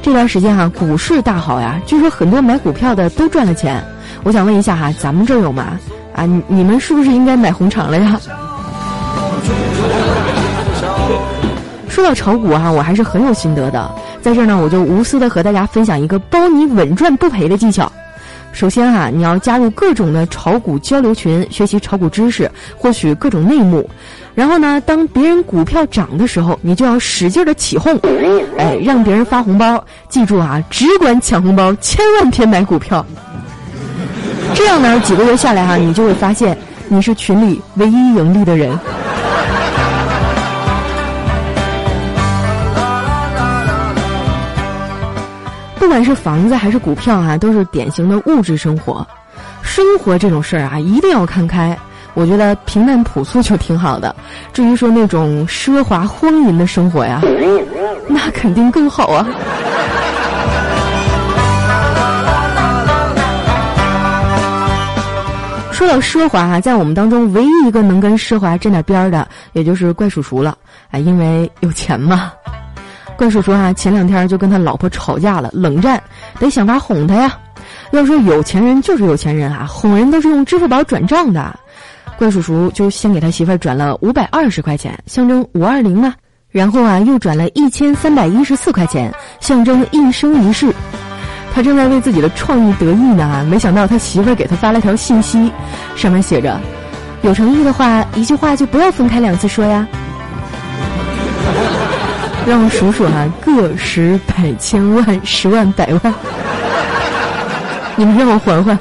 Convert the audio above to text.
这段时间哈，股市大好呀，据说很多买股票的都赚了钱。我想问一下哈，咱们这有吗？啊，你你们是不是应该买红场了呀？说到炒股哈，我还是很有心得的。在这儿呢，我就无私的和大家分享一个包你稳赚不赔的技巧。首先哈，你要加入各种的炒股交流群，学习炒股知识，获取各种内幕。然后呢，当别人股票涨的时候，你就要使劲的起哄，哎，让别人发红包。记住啊，只管抢红包，千万别买股票。这样呢，几个月下来哈，你就会发现你是群里唯一盈利的人。不管是房子还是股票啊，都是典型的物质生活。生活这种事儿啊，一定要看开。我觉得平淡朴素就挺好的。至于说那种奢华荒淫的生活呀，那肯定更好啊。说到奢华啊，在我们当中唯一一个能跟奢华沾点边儿的，也就是怪叔叔了。哎，因为有钱嘛。怪叔叔啊，前两天就跟他老婆吵架了，冷战，得想法哄他呀。要说有钱人就是有钱人啊，哄人都是用支付宝转账的。怪叔叔就先给他媳妇儿转了五百二十块钱，象征五二零嘛。然后啊，又转了一千三百一十四块钱，象征一生一世。他正在为自己的创意得意呢，没想到他媳妇儿给他发了条信息，上面写着：“有诚意的话，一句话就不要分开两次说呀。”让我数数哈，个十百千万十万百万，你们让我缓缓。